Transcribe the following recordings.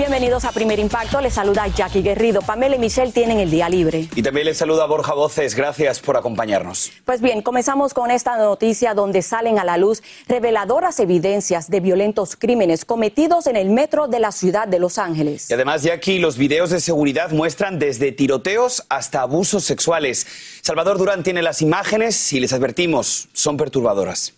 Bienvenidos a Primer Impacto. Les saluda Jackie Guerrido. Pamela y Michelle tienen el día libre. Y también les saluda Borja Voces. Gracias por acompañarnos. Pues bien, comenzamos con esta noticia donde salen a la luz reveladoras evidencias de violentos crímenes cometidos en el metro de la ciudad de Los Ángeles. Y además, Jackie, los videos de seguridad muestran desde tiroteos hasta abusos sexuales. Salvador Durán tiene las imágenes y les advertimos, son perturbadoras.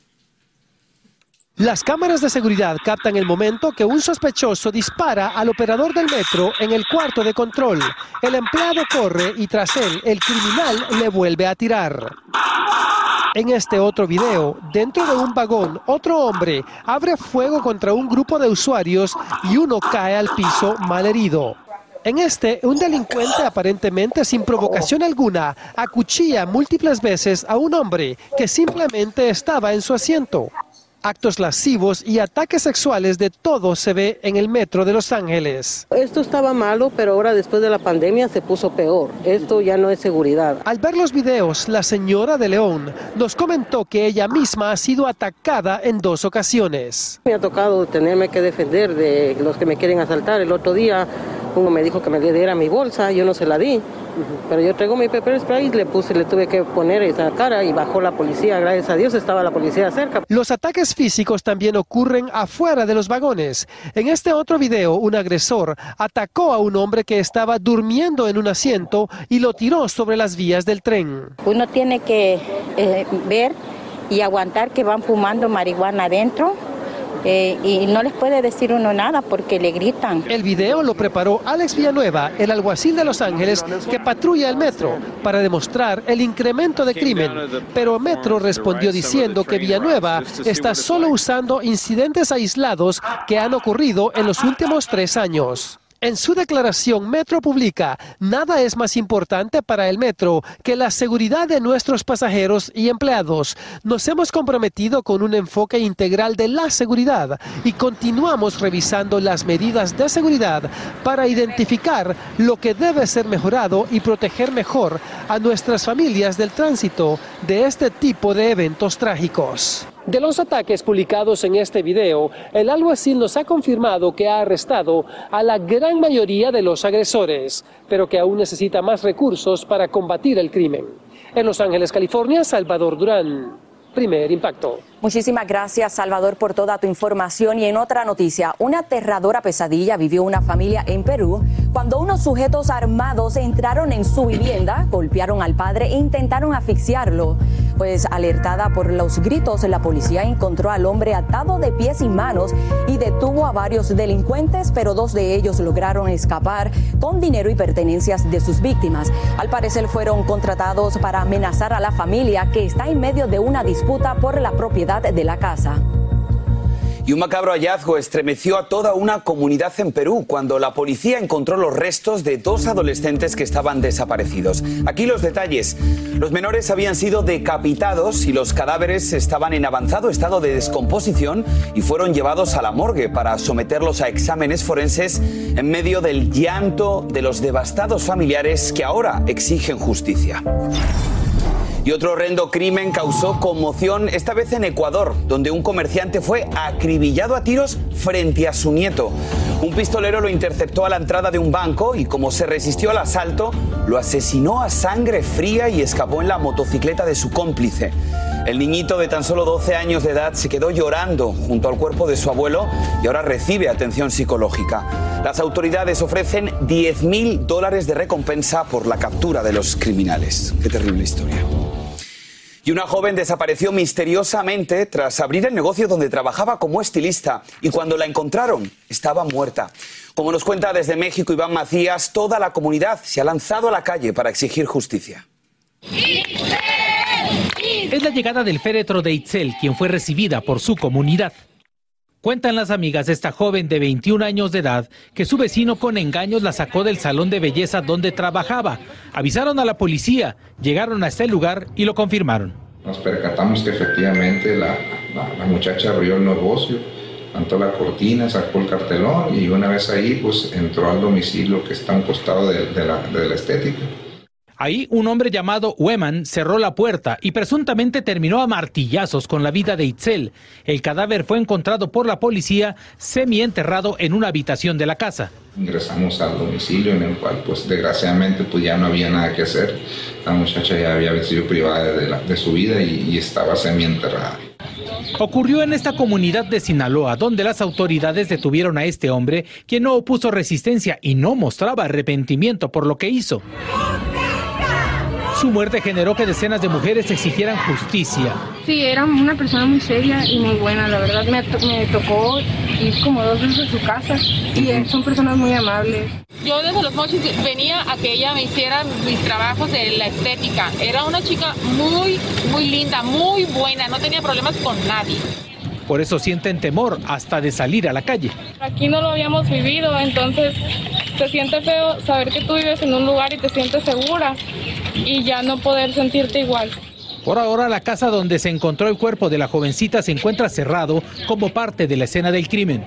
Las cámaras de seguridad captan el momento que un sospechoso dispara al operador del metro en el cuarto de control. El empleado corre y tras él el criminal le vuelve a tirar. En este otro video, dentro de un vagón, otro hombre abre fuego contra un grupo de usuarios y uno cae al piso malherido. En este, un delincuente aparentemente sin provocación alguna acuchilla múltiples veces a un hombre que simplemente estaba en su asiento. Actos lascivos y ataques sexuales de todo se ve en el metro de Los Ángeles. Esto estaba malo, pero ahora después de la pandemia se puso peor. Esto ya no es seguridad. Al ver los videos, la señora de León nos comentó que ella misma ha sido atacada en dos ocasiones. Me ha tocado tenerme que defender de los que me quieren asaltar. El otro día uno me dijo que me diera mi bolsa, yo no se la di. Pero yo traigo mi pepper spray, le puse, le tuve que poner esa cara y bajó la policía. Gracias a Dios estaba la policía cerca. Los ataques físicos también ocurren afuera de los vagones. En este otro video, un agresor atacó a un hombre que estaba durmiendo en un asiento y lo tiró sobre las vías del tren. Uno tiene que eh, ver y aguantar que van fumando marihuana adentro eh, y no les puede decir uno nada porque le gritan. El video lo preparó Alex Villanueva, el alguacil de Los Ángeles que patrulla el metro para demostrar el incremento de crimen. Pero Metro respondió diciendo que Villanueva está solo usando incidentes aislados que han ocurrido en los últimos tres años. En su declaración, Metro publica, nada es más importante para el Metro que la seguridad de nuestros pasajeros y empleados. Nos hemos comprometido con un enfoque integral de la seguridad y continuamos revisando las medidas de seguridad para identificar lo que debe ser mejorado y proteger mejor a nuestras familias del tránsito de este tipo de eventos trágicos. De los ataques publicados en este video, el alguacil nos ha confirmado que ha arrestado a la gran mayoría de los agresores, pero que aún necesita más recursos para combatir el crimen. En Los Ángeles, California, Salvador Durán. Primer impacto. Muchísimas gracias, Salvador, por toda tu información. Y en otra noticia, una aterradora pesadilla vivió una familia en Perú cuando unos sujetos armados entraron en su vivienda, golpearon al padre e intentaron asfixiarlo. Pues alertada por los gritos, la policía encontró al hombre atado de pies y manos y detuvo a varios delincuentes, pero dos de ellos lograron escapar con dinero y pertenencias de sus víctimas. Al parecer fueron contratados para amenazar a la familia que está en medio de una disputa por la propiedad de la casa. Y un macabro hallazgo estremeció a toda una comunidad en Perú cuando la policía encontró los restos de dos adolescentes que estaban desaparecidos. Aquí los detalles. Los menores habían sido decapitados y los cadáveres estaban en avanzado estado de descomposición y fueron llevados a la morgue para someterlos a exámenes forenses en medio del llanto de los devastados familiares que ahora exigen justicia. Y otro horrendo crimen causó conmoción, esta vez en Ecuador, donde un comerciante fue acribillado a tiros frente a su nieto. Un pistolero lo interceptó a la entrada de un banco y como se resistió al asalto, lo asesinó a sangre fría y escapó en la motocicleta de su cómplice. El niñito de tan solo 12 años de edad se quedó llorando junto al cuerpo de su abuelo y ahora recibe atención psicológica. Las autoridades ofrecen 10 mil dólares de recompensa por la captura de los criminales. Qué terrible historia. Y una joven desapareció misteriosamente tras abrir el negocio donde trabajaba como estilista y cuando la encontraron estaba muerta. Como nos cuenta desde México Iván Macías, toda la comunidad se ha lanzado a la calle para exigir justicia. Es la llegada del féretro de Itzel, quien fue recibida por su comunidad. Cuentan las amigas de esta joven de 21 años de edad que su vecino con engaños la sacó del salón de belleza donde trabajaba. Avisaron a la policía, llegaron a este lugar y lo confirmaron. Nos percatamos que efectivamente la, muchacha abrió el negocio, levantó la cortina, sacó el cartelón y una vez ahí pues entró al domicilio que está a un costado de la estética. Ahí un hombre llamado Weman cerró la puerta y presuntamente terminó a martillazos con la vida de Itzel. El cadáver fue encontrado por la policía semienterrado en una habitación de la casa. Ingresamos al domicilio en el cual pues desgraciadamente pues ya no había nada que hacer. La muchacha ya había sido privada de, su vida y, y estaba semienterrada. Ocurrió en esta comunidad de Sinaloa, donde las autoridades detuvieron a este hombre, quien no opuso resistencia y no mostraba arrepentimiento por lo que hizo. Su muerte generó que decenas de mujeres exigieran justicia. Sí, era una persona muy seria y muy buena, la verdad me, me tocó ir como dos veces a su casa y son personas muy amables. Yo desde los mochis venía a que ella me hiciera mis trabajos de la estética. Era una chica muy, muy linda, muy buena, no tenía problemas con nadie. Por eso sienten temor hasta de salir a la calle. Aquí no lo habíamos vivido, entonces se siente feo saber que tú vives en un lugar y te sientes segura y ya no poder sentirte igual. Por ahora, la casa donde se encontró el cuerpo de la jovencita se encuentra cerrado como parte de la escena del crimen.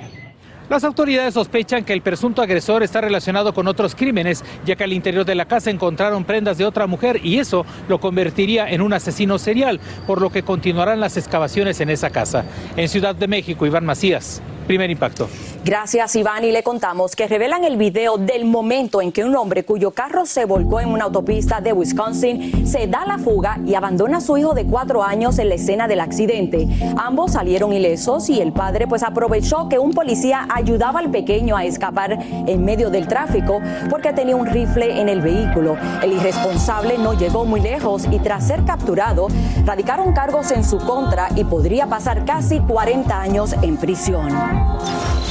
Las autoridades sospechan que el presunto agresor está relacionado con otros crímenes, ya que al interior de la casa encontraron prendas de otra mujer y eso lo convertiría en un asesino serial, por lo que continuarán las excavaciones en esa casa. En Ciudad de México, Iván Macías, primer impacto. Gracias, Iván. Y le contamos que revelan el video del momento en que un hombre cuyo carro se volcó en una autopista de Wisconsin se da la fuga y abandona a su hijo de cuatro años en la escena del accidente. Ambos salieron ilesos y el padre pues aprovechó que un policía ayudaba al pequeño a escapar en medio del tráfico porque tenía un rifle en el vehículo. El irresponsable no llegó muy lejos y tras ser capturado radicaron cargos en su contra y podría pasar casi 40 años en prisión. Oh.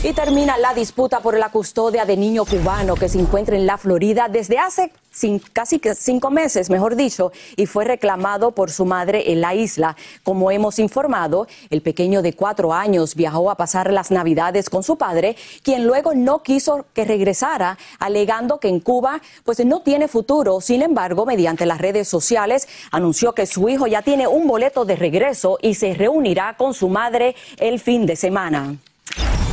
Y termina la disputa por la custodia de niño cubano que se encuentra en la Florida desde hace casi cinco meses, mejor dicho, y fue reclamado por su madre en la isla. Como hemos informado, el pequeño de cuatro años viajó a pasar las navidades con su padre, quien luego no quiso que regresara, alegando que en Cuba pues no tiene futuro. Sin embargo, mediante las redes sociales, anunció que su hijo ya tiene un boleto de regreso y se reunirá con su madre el fin de semana.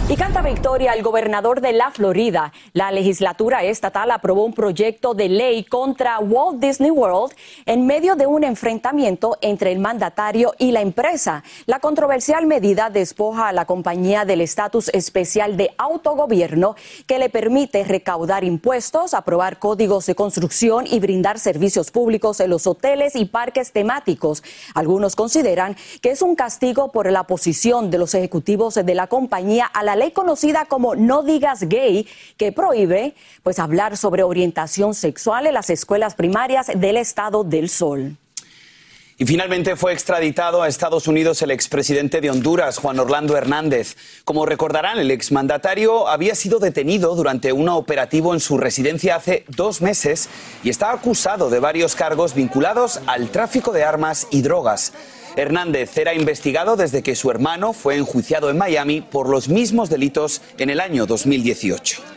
Y canta victoria el gobernador de la Florida. La legislatura estatal aprobó un proyecto de ley contra Walt Disney World en medio de un enfrentamiento entre el mandatario y la empresa. La controversial medida despoja a la compañía del estatus especial de autogobierno que le permite recaudar impuestos, aprobar códigos de construcción y brindar servicios públicos en los hoteles y parques temáticos. Algunos consideran que es un castigo por la posición de los ejecutivos de la compañía a la ley conocida como No digas gay, que prohíbe pues hablar sobre orientación sexual en las escuelas primarias del estado del Sol. Y finalmente fue extraditado a Estados Unidos el expresidente de Honduras, Juan Orlando Hernández. Como recordarán, el exmandatario había sido detenido durante un operativo en su residencia hace dos meses y está acusado de varios cargos vinculados al tráfico de armas y drogas. Hernández era investigado desde que su hermano fue enjuiciado en Miami por los mismos delitos en el año 2018.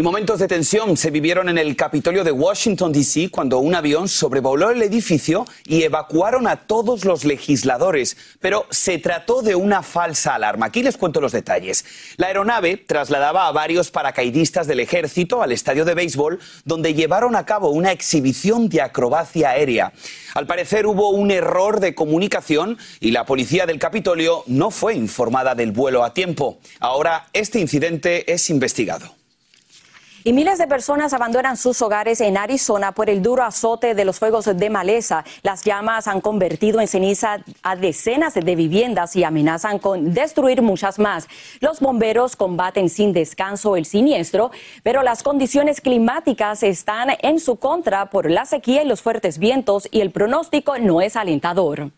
Y momentos de tensión se vivieron en el Capitolio de Washington, D.C., cuando un avión sobrevoló el edificio y evacuaron a todos los legisladores. Pero se trató de una falsa alarma. Aquí les cuento los detalles. La aeronave trasladaba a varios paracaidistas del ejército al estadio de béisbol, donde llevaron a cabo una exhibición de acrobacia aérea. Al parecer hubo un error de comunicación y la policía del Capitolio no fue informada del vuelo a tiempo. Ahora este incidente es investigado. Y miles de personas abandonan sus hogares en Arizona por el duro azote de los fuegos de maleza. Las llamas han convertido en ceniza a decenas de viviendas y amenazan con destruir muchas más. Los bomberos combaten sin descanso el siniestro, pero las condiciones climáticas están en su contra por la sequía y los fuertes vientos y el pronóstico no es alentador.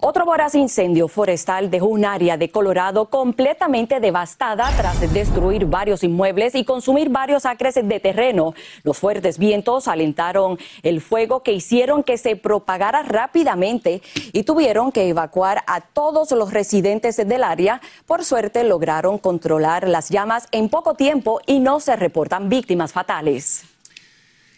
Otro voraz incendio forestal dejó un área de Colorado completamente devastada tras destruir varios inmuebles y consumir varios acres de terreno. Los fuertes vientos alentaron el fuego que hicieron que se propagara rápidamente y tuvieron que evacuar a todos los residentes del área. Por suerte lograron controlar las llamas en poco tiempo y no se reportan víctimas fatales.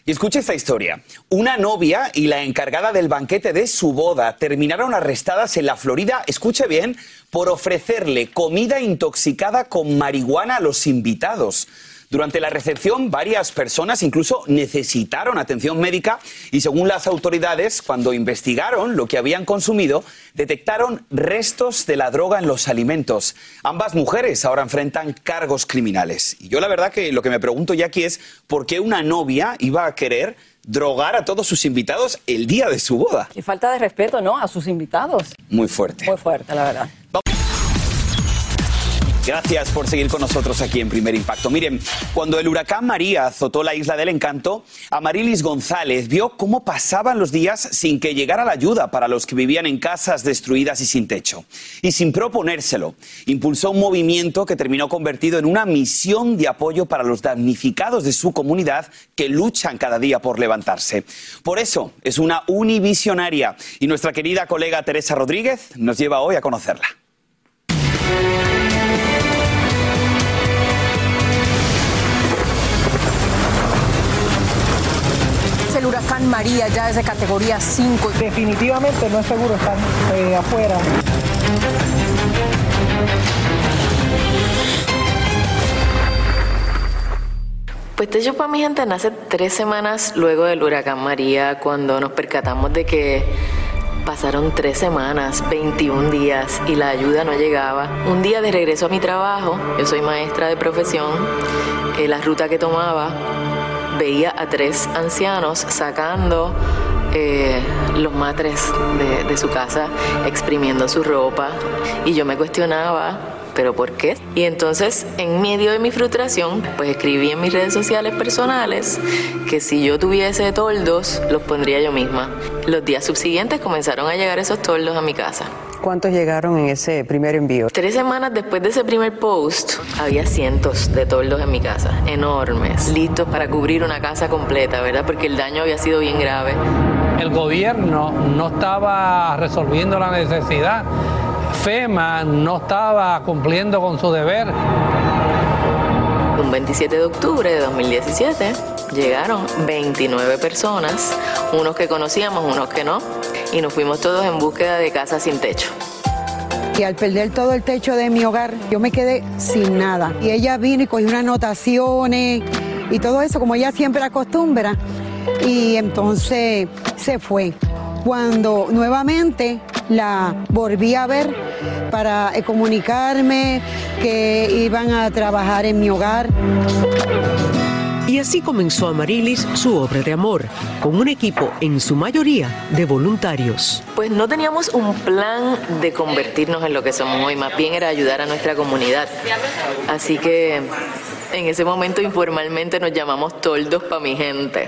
Y escuche esta historia. Una novia y la encargada del banquete de su boda terminaron arrestadas en la Florida, escuche bien, por ofrecerle comida intoxicada con marihuana a los invitados. Durante la recepción, varias personas incluso necesitaron atención médica y según las autoridades, cuando investigaron lo que habían consumido, detectaron restos de la droga en los alimentos. Ambas mujeres ahora enfrentan cargos criminales. Y yo la verdad que lo que me pregunto ya aquí es por qué una novia iba a querer drogar a todos sus invitados el día de su boda. Y falta de respeto, ¿no? A sus invitados. Muy fuerte. Muy fuerte, la verdad. Gracias por seguir con nosotros aquí en Primer Impacto. Miren, cuando el huracán María azotó la isla del encanto, Amarilis González vio cómo pasaban los días sin que llegara la ayuda para los que vivían en casas destruidas y sin techo. Y sin proponérselo, impulsó un movimiento que terminó convertido en una misión de apoyo para los damnificados de su comunidad que luchan cada día por levantarse. Por eso es una univisionaria y nuestra querida colega Teresa Rodríguez nos lleva hoy a conocerla. Huracán María ya es de categoría 5. Definitivamente no es seguro estar eh, afuera. Pues Techo para mi gente nace tres semanas luego del huracán María, cuando nos percatamos de que pasaron tres semanas, 21 días y la ayuda no llegaba. Un día de regreso a mi trabajo, yo soy maestra de profesión, eh, la ruta que tomaba veía a tres ancianos sacando eh, los matres de, de su casa, exprimiendo su ropa, y yo me cuestionaba ¿pero por qué? Y entonces, en medio de mi frustración, pues escribí en mis redes sociales personales que si yo tuviese toldos, los pondría yo misma. Los días subsiguientes comenzaron a llegar esos toldos a mi casa. ¿Cuántos llegaron en ese primer envío? Tres semanas después de ese primer post, había cientos de toldos en mi casa, enormes, listos para cubrir una casa completa, ¿verdad? Porque el daño había sido bien grave. El gobierno no estaba resolviendo la necesidad FEMA no estaba cumpliendo con su deber. Un 27 de octubre de 2017 llegaron 29 personas, unos que conocíamos, unos que no, y nos fuimos todos en búsqueda de casa sin techo. Y al perder todo el techo de mi hogar, yo me quedé sin nada. Y ella vino y cogió unas anotaciones y todo eso, como ella siempre acostumbra. Y entonces se fue. Cuando nuevamente la volví a ver para eh, comunicarme que iban a trabajar en mi hogar. Y así comenzó Amarilis su obra de amor, con un equipo en su mayoría de voluntarios. Pues no teníamos un plan de convertirnos en lo que somos hoy, más bien era ayudar a nuestra comunidad. Así que en ese momento informalmente nos llamamos toldos para mi gente.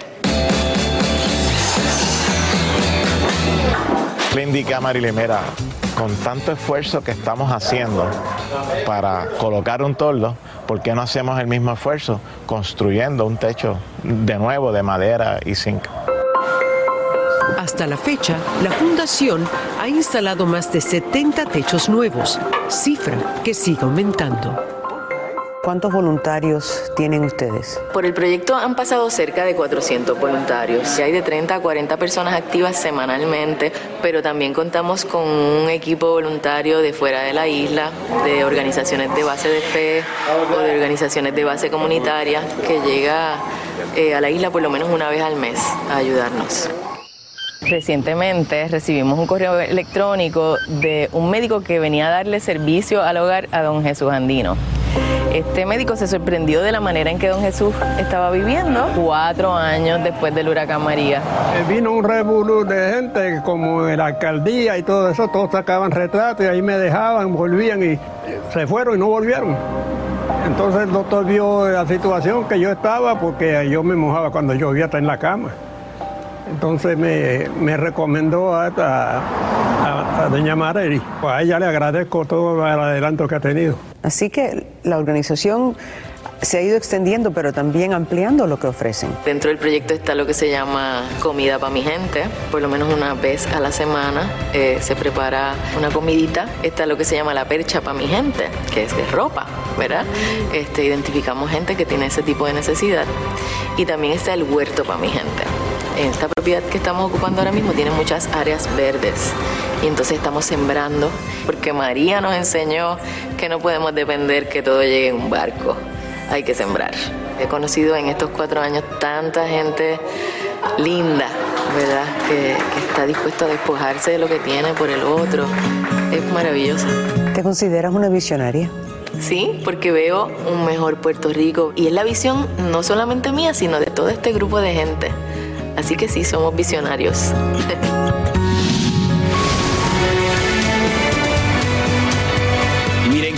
Le indiqué a Marilyn, mira, con tanto esfuerzo que estamos haciendo para colocar un toldo, ¿por qué no hacemos el mismo esfuerzo construyendo un techo de nuevo de madera y zinc? Hasta la fecha, la Fundación ha instalado más de 70 techos nuevos, cifra que sigue aumentando. ¿Cuántos voluntarios tienen ustedes? Por el proyecto han pasado cerca de 400 voluntarios. Hay de 30 a 40 personas activas semanalmente, pero también contamos con un equipo voluntario de fuera de la isla, de organizaciones de base de fe o de organizaciones de base comunitaria que llega eh, a la isla por lo menos una vez al mes a ayudarnos. Recientemente recibimos un correo electrónico de un médico que venía a darle servicio al hogar a don Jesús Andino. Este médico se sorprendió de la manera en que don Jesús estaba viviendo cuatro años después del huracán María. Eh, vino un revolú de gente como de la alcaldía y todo eso, todos sacaban retratos y ahí me dejaban, volvían y eh, se fueron y no volvieron. Entonces el doctor vio la situación que yo estaba porque yo me mojaba cuando llovía hasta en la cama. Entonces me, recomendó a, doña Marely. Pues a ella le agradezco todo el adelanto que ha tenido. Así que la organización se ha ido extendiendo, pero también ampliando lo que ofrecen. Dentro del proyecto está lo que se llama comida para mi gente. Por lo menos una vez a la semana eh, se prepara una comidita. Está lo que se llama la percha para mi gente, que es de ropa, ¿verdad? Este, identificamos gente que tiene ese tipo de necesidad. Y también está el huerto para mi gente. Esta propiedad que estamos ocupando ahora mismo tiene muchas áreas verdes y entonces estamos sembrando porque María nos enseñó que no podemos depender que todo llegue en un barco, hay que sembrar. He conocido en estos cuatro años tanta gente linda, ¿verdad? Que, que está dispuesta a despojarse de lo que tiene por el otro. Es maravilloso. ¿Te consideras una visionaria? Sí, porque veo un mejor Puerto Rico y es la visión no solamente mía, sino de todo este grupo de gente. Así que sí, somos visionarios.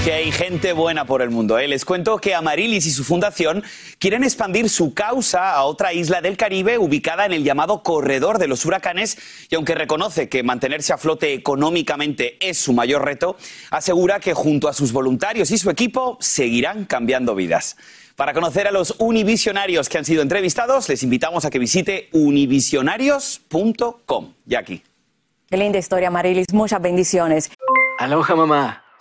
que hay gente buena por el mundo. ¿eh? Les cuento que Amarilis y su fundación quieren expandir su causa a otra isla del Caribe ubicada en el llamado Corredor de los Huracanes y aunque reconoce que mantenerse a flote económicamente es su mayor reto, asegura que junto a sus voluntarios y su equipo seguirán cambiando vidas. Para conocer a los univisionarios que han sido entrevistados, les invitamos a que visite univisionarios.com. Jackie. Qué linda historia, Marilis. Muchas bendiciones. Aloha, mamá.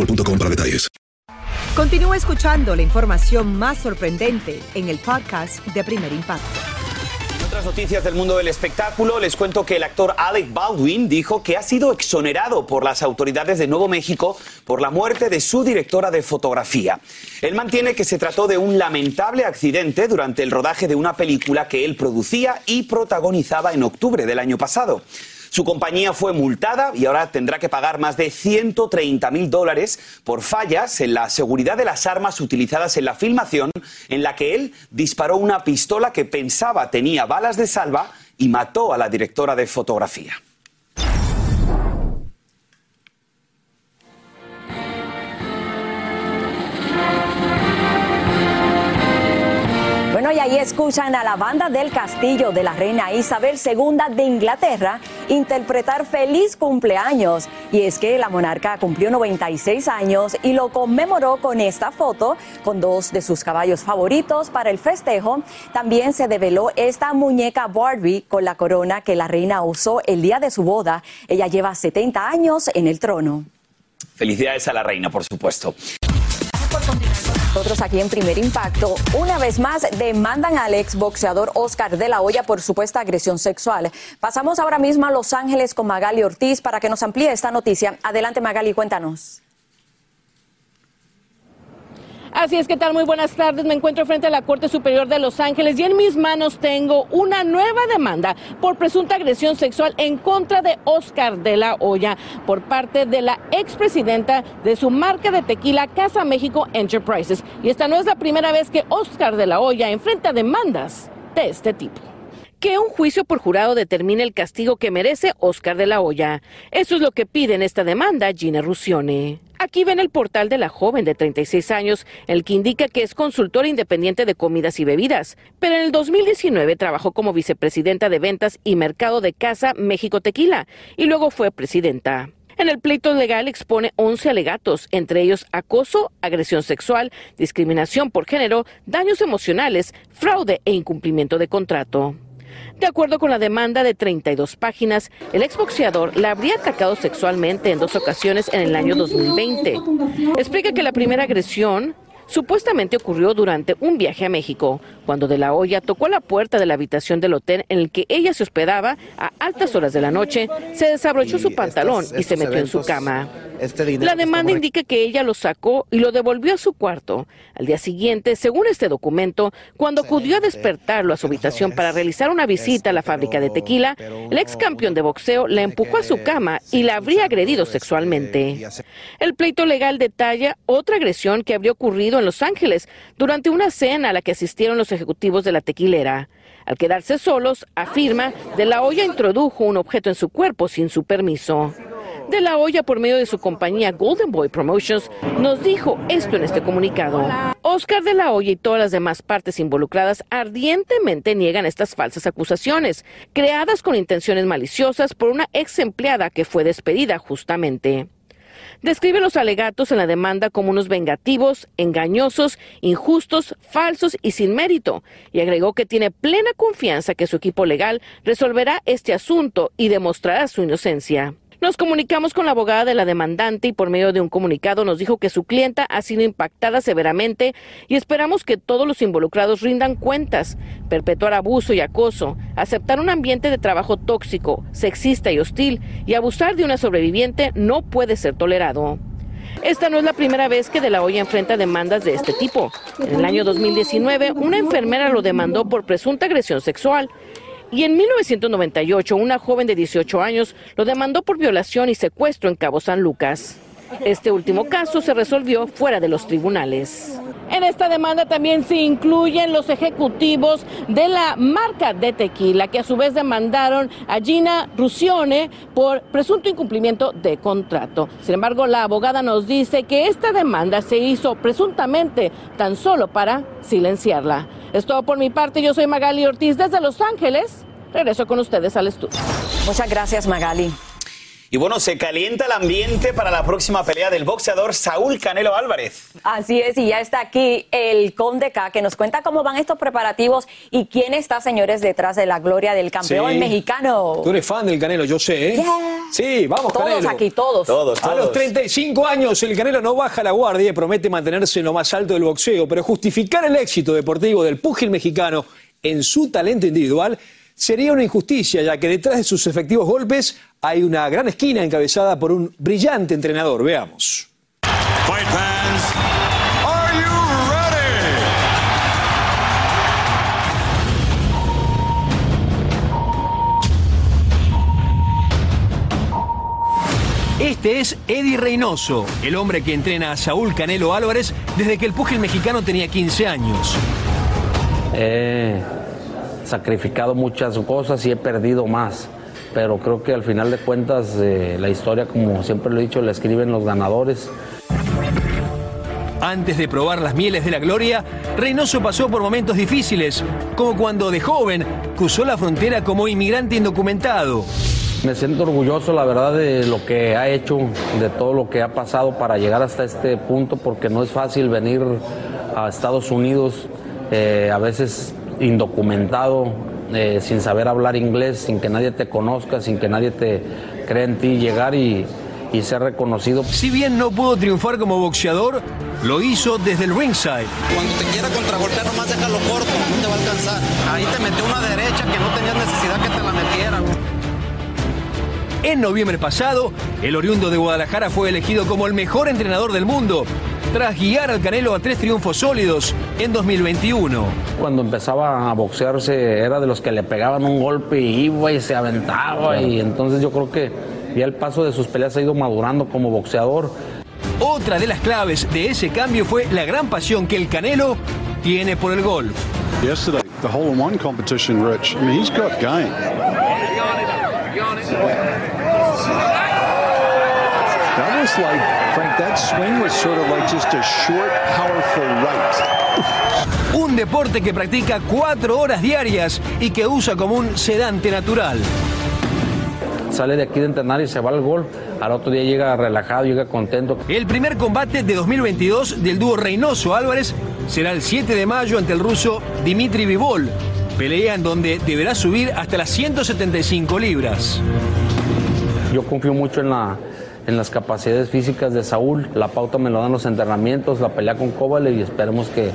boostmobile.com para detalles. Continúa escuchando la información más sorprendente en el podcast de Primer Impacto. En otras noticias del mundo del espectáculo, les cuento que el actor Alec Baldwin dijo que ha sido exonerado por las autoridades de Nuevo México por la muerte de su directora de fotografía. Él mantiene que se trató de un lamentable accidente durante el rodaje de una película que él producía y protagonizaba en octubre del año pasado. Su compañía fue multada y ahora tendrá que pagar más de 130 mil dólares por fallas en la seguridad de las armas utilizadas en la filmación en la que él disparó una pistola que pensaba tenía balas de salva y mató a la directora de fotografía. Bueno, y ahí escuchan a la banda del castillo de la reina Isabel II de Inglaterra interpretar Feliz cumpleaños. Y es que la monarca cumplió 96 años y lo conmemoró con esta foto con dos de sus caballos favoritos para el festejo. También se develó esta muñeca Barbie con la corona que la reina usó el día de su boda. Ella lleva 70 años en el trono. Felicidades a la reina, por supuesto. Nosotros aquí en Primer Impacto, una vez más demandan al exboxeador Oscar de la Hoya por supuesta agresión sexual. Pasamos ahora mismo a Los Ángeles con Magali Ortiz para que nos amplíe esta noticia. Adelante Magali, cuéntanos. Así es que tal, muy buenas tardes. Me encuentro frente a la Corte Superior de Los Ángeles y en mis manos tengo una nueva demanda por presunta agresión sexual en contra de Oscar de la Hoya por parte de la expresidenta de su marca de tequila Casa México Enterprises. Y esta no es la primera vez que Oscar de la Hoya enfrenta demandas de este tipo que un juicio por jurado determine el castigo que merece Oscar de la Hoya. Eso es lo que pide en esta demanda Gina Rusione. Aquí ven el portal de la joven de 36 años, el que indica que es consultora independiente de comidas y bebidas, pero en el 2019 trabajó como vicepresidenta de ventas y mercado de Casa México Tequila y luego fue presidenta. En el pleito legal expone 11 alegatos, entre ellos acoso, agresión sexual, discriminación por género, daños emocionales, fraude e incumplimiento de contrato. De acuerdo con la demanda de 32 páginas, el exboxeador la habría atacado sexualmente en dos ocasiones en el año 2020. Explica que la primera agresión supuestamente ocurrió durante un viaje a México, cuando De La Hoya tocó la puerta de la habitación del hotel en el que ella se hospedaba a altas horas de la noche, se desabrochó su pantalón y se metió en su cama. La demanda indica que ella lo sacó y lo devolvió a su cuarto. Al día siguiente, según este documento, cuando acudió a despertarlo a su habitación para realizar una visita a la fábrica de tequila, el ex campeón de boxeo la empujó a su cama y la habría agredido sexualmente. El pleito legal detalla otra agresión que habría ocurrido en Los Ángeles durante una cena a la que asistieron los ejecutivos de la tequilera. Al quedarse solos, afirma, De la Hoya introdujo un objeto en su cuerpo sin su permiso. De la Hoya, por medio de su compañía Golden Boy Promotions, nos dijo esto en este comunicado. Oscar de la Hoya y todas las demás partes involucradas ardientemente niegan estas falsas acusaciones, creadas con intenciones maliciosas por una ex empleada que fue despedida justamente. Describe los alegatos en la demanda como unos vengativos, engañosos, injustos, falsos y sin mérito, y agregó que tiene plena confianza que su equipo legal resolverá este asunto y demostrará su inocencia. Nos comunicamos con la abogada de la demandante y por medio de un comunicado nos dijo que su clienta ha sido impactada severamente y esperamos que todos los involucrados rindan cuentas. Perpetuar abuso y acoso, aceptar un ambiente de trabajo tóxico, sexista y hostil y abusar de una sobreviviente no puede ser tolerado. Esta no es la primera vez que De La Hoya enfrenta demandas de este tipo. En el año 2019, una enfermera lo demandó por presunta agresión sexual. Y en 1998, una joven de 18 años lo demandó por violación y secuestro en Cabo San Lucas. Este último caso se resolvió fuera de los tribunales. En esta demanda también se incluyen los ejecutivos de la marca de tequila, que a su vez demandaron a Gina Rusione por presunto incumplimiento de contrato. Sin embargo, la abogada nos dice que esta demanda se hizo presuntamente tan solo para silenciarla. Es todo por mi parte. Yo soy Magali Ortiz desde Los Ángeles. Regreso con ustedes al estudio. Muchas gracias, Magali. Y bueno, se calienta el ambiente para la próxima pelea del boxeador Saúl Canelo Álvarez. Así es, y ya está aquí el Conde K, que nos cuenta cómo van estos preparativos y quién está, señores, detrás de la gloria del campeón Sí. mexicano. Tú eres fan del Canelo, yo sé, ¿eh? Sí, vamos, Todos Canelo. aquí, todos. A los 35 años, el Canelo no baja la guardia y promete mantenerse en lo más alto del boxeo, pero justificar el éxito deportivo del púgil mexicano en su talento individual sería una injusticia, ya que detrás de sus efectivos golpes hay una gran esquina encabezada por un brillante entrenador. Veamos. Fight fans, are you ready? Este es Eddie Reynoso, el hombre que entrena a Saúl Canelo Álvarez desde que el púgil mexicano tenía 15 años. He sacrificado muchas cosas y he perdido más, pero creo que al final de cuentas eh, la historia, como siempre lo he dicho, la escriben los ganadores. Antes de probar las mieles de la gloria, Reynoso pasó por momentos difíciles, como cuando de joven cruzó la frontera como inmigrante indocumentado. Me siento orgulloso, la verdad, de lo que ha hecho, de todo lo que ha pasado para llegar hasta este punto, porque no es fácil venir a Estados Unidos, eh, a veces indocumentado, eh, sin saber hablar inglés, sin que nadie te conozca, sin que nadie te cree en ti, llegar y, y ser reconocido. Si bien no pudo triunfar como boxeador, lo hizo desde el ringside. Cuando te quiera contragolpear, nomás déjalo corto, no te va a alcanzar. Ahí te metió una derecha que no tenías necesidad que te la metiera. En noviembre pasado, el oriundo de Guadalajara fue elegido como el mejor entrenador del mundo, tras guiar al Canelo a tres triunfos sólidos en 2021. Cuando empezaba a boxearse era de los que le pegaban un golpe y iba y se aventaba y entonces yo creo que ya el paso de sus peleas ha ido madurando como boxeador. Otra de las claves de ese cambio fue la gran pasión que el Canelo tiene por el golf. Yesterday, the hole in one competition, Rich. I mean, he's got game. That was like, Frank, that swing was sort of like just a short, powerful right. Un deporte que practica cuatro horas diarias y que usa como un sedante natural. Sale de aquí de entrenar y se va al golf. Al otro día llega relajado, llega contento. El primer combate de 2022 del dúo Reynoso Álvarez será el 7 de mayo ante el ruso Dimitri Vivol. Pelea en donde deberá subir hasta las 175 libras. Yo confío mucho en, la, en las capacidades físicas de Saúl. La pauta me lo dan los entrenamientos, la pelea con Kovalev y esperemos que,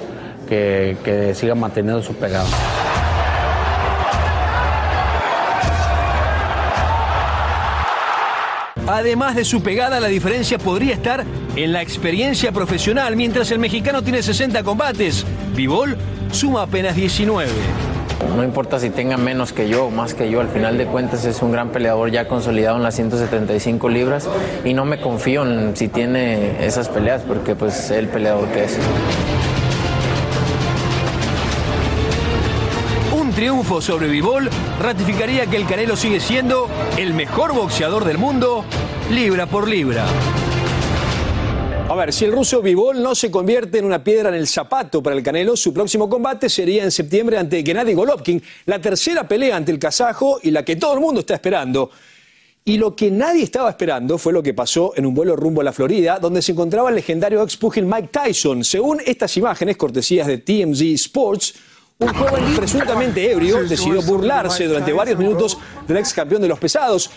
que, que siga manteniendo su pegada. Además de su pegada, la diferencia podría estar en la experiencia profesional. Mientras el mexicano tiene 60 combates, Vivol suma apenas 19. No importa si tenga menos que yo o más que yo, al final de cuentas es un gran peleador ya consolidado en las 175 libras y no me confío en si tiene esas peleas porque pues es el peleador que es. Un triunfo sobre Vivol ratificaría que el Canelo sigue siendo el mejor boxeador del mundo, libra por libra. A ver, si el ruso Vivol no se convierte en una piedra en el zapato para el Canelo, su próximo combate sería en septiembre ante Gennady Golovkin, la tercera pelea ante el kazajo y la que todo el mundo está esperando. Y lo que nadie estaba esperando fue lo que pasó en un vuelo rumbo a la Florida, donde se encontraba el legendario ex pugil Mike Tyson. Según estas imágenes cortesías de TMZ Sports, un joven presuntamente ebrio decidió burlarse durante varios minutos del ex campeón de los pesados.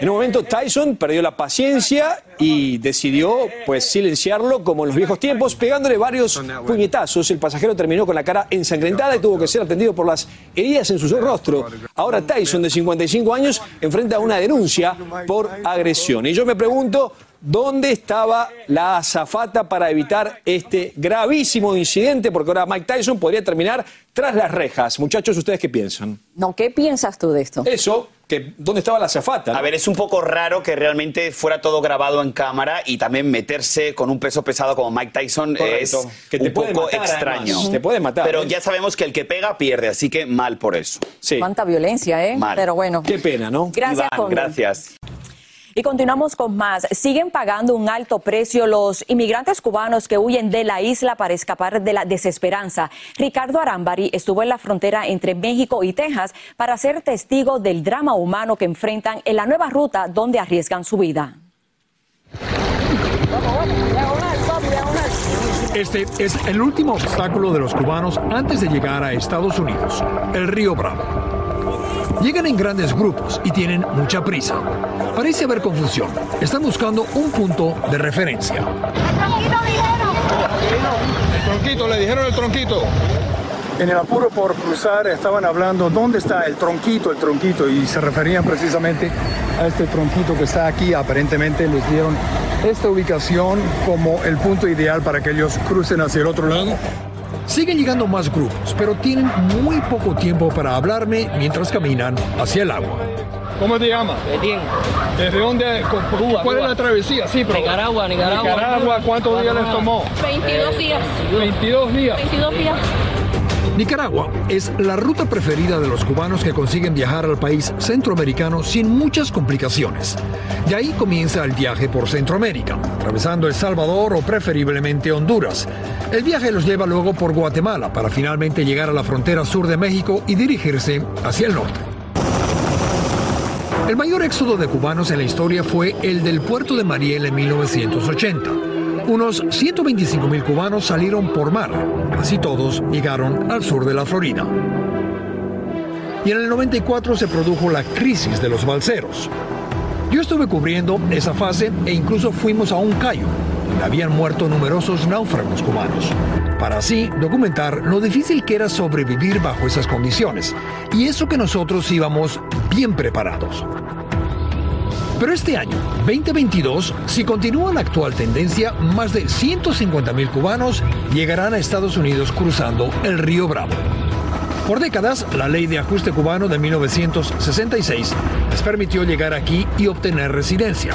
En un momento Tyson perdió la paciencia y decidió pues silenciarlo como en los viejos tiempos, pegándole varios puñetazos. El pasajero terminó con la cara ensangrentada y tuvo que ser atendido por las heridas en su rostro. Ahora Tyson, de 55 años, enfrenta una denuncia por agresión. Y yo me pregunto, ¿Dónde estaba la azafata para evitar este gravísimo incidente? Porque ahora Mike Tyson podría terminar tras las rejas. Muchachos, ¿ustedes qué piensan? No, ¿qué piensas tú de esto? Eso, que ¿dónde estaba la azafata? A ver, es un poco raro que realmente fuera todo grabado en cámara y también meterse con un peso pesado como Mike Tyson Correcto. es Que te un puede poco matar, extraño. además. Te puede matar, Pero ¿eh? ya sabemos que el que pega pierde, así que mal por eso. Sí. Cuánta violencia, ¿eh? Mal. Pero bueno. Qué pena, ¿no? Gracias, Iván, gracias. Y continuamos con más. Siguen pagando un alto precio los inmigrantes cubanos que huyen de la isla para escapar de la desesperanza. Ricardo Arambari estuvo en la frontera entre México y Texas para ser testigo del drama humano que enfrentan en la nueva ruta donde arriesgan su vida. Este es el último obstáculo de los cubanos antes de llegar a Estados Unidos, el río Bravo. Llegan en grandes grupos y tienen mucha prisa. Parece haber confusión. Están buscando un punto de referencia. El tronquito, le dijeron el tronquito. En el apuro por cruzar estaban hablando dónde está el tronquito, el tronquito, y se referían precisamente a este tronquito que está aquí. Aparentemente les dieron esta ubicación como el punto ideal para que ellos crucen hacia el otro lado. Siguen llegando más grupos, pero tienen muy poco tiempo para hablarme mientras caminan hacia el agua. ¿Cómo te llamas? ¿Desde dónde? Cuba, ¿Cuál es la travesía? Sí, pero Nicaragua, Nicaragua. Nicaragua, ¿cuántos días les tomó? 22 días. 22 días. 22 días. Nicaragua es la ruta preferida de los cubanos que consiguen viajar al país centroamericano sin muchas complicaciones. De ahí comienza el viaje por Centroamérica, atravesando El Salvador o preferiblemente Honduras. El viaje los lleva luego por Guatemala para finalmente llegar a la frontera sur de México y dirigirse hacia el norte. El mayor éxodo de cubanos en la historia fue el del puerto de Mariel en 1980. Unos 125 mil cubanos salieron por mar. Casi todos llegaron al sur de la Florida. Y en el 94 se produjo la crisis de los balseros. Yo estuve cubriendo esa fase e incluso fuimos a un callo, donde habían muerto numerosos náufragos cubanos, para así documentar lo difícil que era sobrevivir bajo esas condiciones, y eso que nosotros íbamos bien preparados. Pero este año, 2022, si continúa la actual tendencia, más de 150.000 cubanos llegarán a Estados Unidos cruzando el río Bravo. Por décadas, la ley de ajuste cubano de 1966 les permitió llegar aquí y obtener residencia.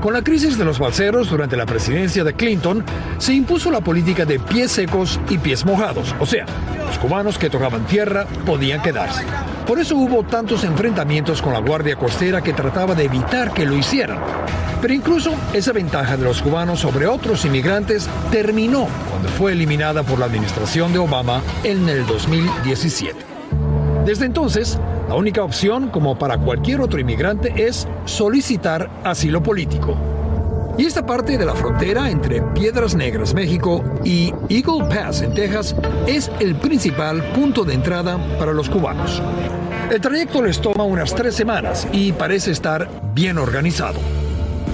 Con la crisis de los balseros durante la presidencia de Clinton, se impuso la política de pies secos y pies mojados, o sea, los cubanos que tocaban tierra podían quedarse. Por eso hubo tantos enfrentamientos con la Guardia Costera que trataba de evitar que lo hicieran. Pero incluso esa ventaja de los cubanos sobre otros inmigrantes terminó cuando fue eliminada por la administración de Obama en el 2017. Desde entonces, la única opción, como para cualquier otro inmigrante, es solicitar asilo político. Y esta parte de la frontera entre Piedras Negras, México, y Eagle Pass, en Texas, es el principal punto de entrada para los cubanos. El trayecto les toma unas tres semanas y parece estar bien organizado.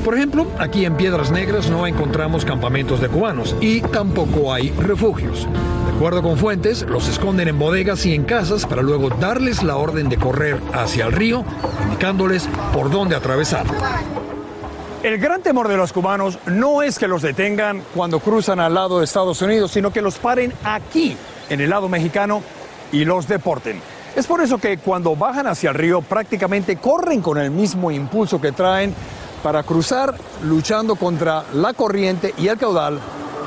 Por ejemplo, aquí en Piedras Negras no encontramos campamentos de cubanos y tampoco hay refugios. De acuerdo con fuentes, los esconden en bodegas y en casas para luego darles la orden de correr hacia el río, indicándoles por dónde atravesar. El gran temor de los cubanos no es que los detengan cuando cruzan al lado de Estados Unidos, sino que los paren aquí, en el lado mexicano, y los deporten. Es por eso que cuando bajan hacia el río prácticamente corren con el mismo impulso que traen para cruzar luchando contra la corriente y el caudal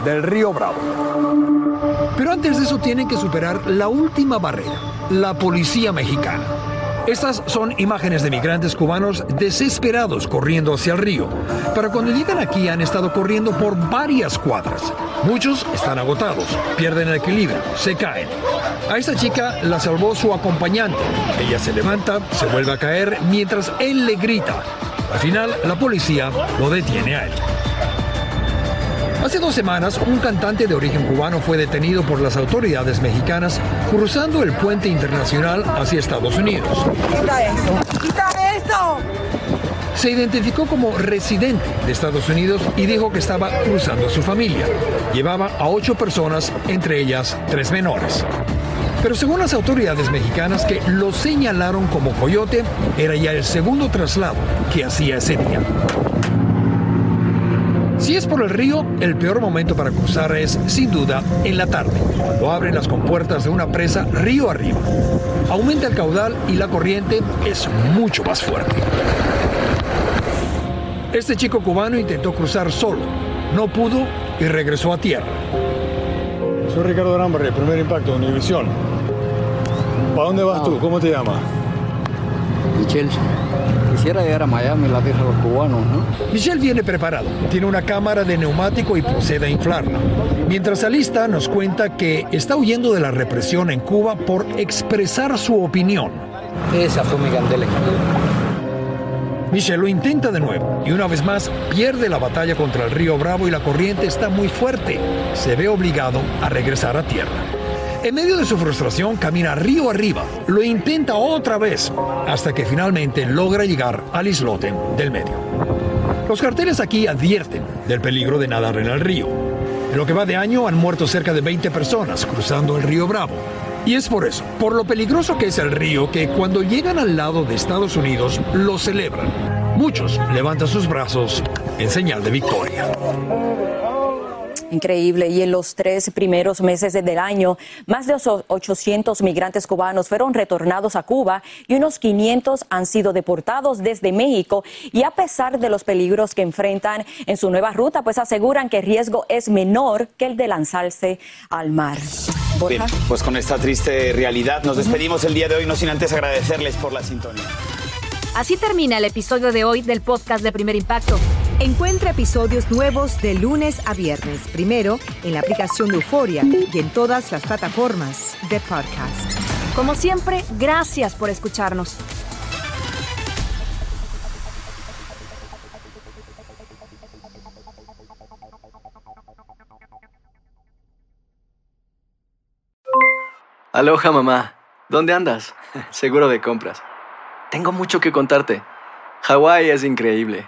del río Bravo. Pero antes de eso tienen que superar la última barrera, la policía mexicana. Estas son imágenes de migrantes cubanos desesperados corriendo hacia el río. Pero cuando llegan aquí han estado corriendo por varias cuadras. Muchos están agotados, pierden el equilibrio, se caen. A esta chica la salvó su acompañante. Ella se levanta, se vuelve a caer mientras él le grita. Al final, la policía lo detiene a él. Hace dos semanas, un cantante de origen cubano fue detenido por las autoridades mexicanas cruzando el puente internacional hacia Estados Unidos. ¡Quita eso! ¡Quita eso! Se identificó como residente de Estados Unidos y dijo que estaba cruzando a su familia. Llevaba a ocho personas, entre ellas tres menores. Pero según las autoridades mexicanas que lo señalaron como coyote, era ya el segundo traslado que hacía ese día. Si es por el río, el peor momento para cruzar es, sin duda, en la tarde, cuando abren las compuertas de una presa río arriba. Aumenta el caudal y la corriente es mucho más fuerte. Este chico cubano intentó cruzar solo, no pudo y regresó a tierra. Soy Ricardo Arambarri, primer impacto, Univisión. ¿Para dónde vas tú? ¿Cómo te llamas? Michelle. Quisiera llegar a Miami, la tierra de los cubanos, ¿no? Michelle viene preparado, tiene una cámara de neumático y procede a inflarla. Mientras alista, nos cuenta que está huyendo de la represión en Cuba por expresar su opinión. Esa fue mi candela. Michelle lo intenta de nuevo y una vez más pierde la batalla contra el río Bravo y la corriente está muy fuerte. Se ve obligado a regresar a tierra. En medio de su frustración camina río arriba, lo intenta otra vez, hasta que finalmente logra llegar al islote del medio. Los carteles aquí advierten del peligro de nadar en el río. En lo que va de año han muerto cerca de 20 personas cruzando el río Bravo. Y es por eso, por lo peligroso que es el río, que cuando llegan al lado de Estados Unidos lo celebran. Muchos levantan sus brazos en señal de victoria. Increíble. Y en los tres primeros meses del año, más de 800 migrantes cubanos fueron retornados a Cuba y unos 500 han sido deportados desde México. Y a pesar de los peligros que enfrentan en su nueva ruta, pues aseguran que el riesgo es menor que el de lanzarse al mar. Bien, pues con esta triste realidad nos despedimos el día de hoy, no sin antes agradecerles por la sintonía. Así termina el episodio de hoy del podcast de Primer Impacto. Encuentra episodios nuevos de lunes a viernes, primero en la aplicación de Euforia y en todas las plataformas de podcast. Como siempre, gracias por escucharnos. Aloha mamá, ¿dónde andas? Seguro de compras. Tengo mucho que contarte. Hawái es increíble.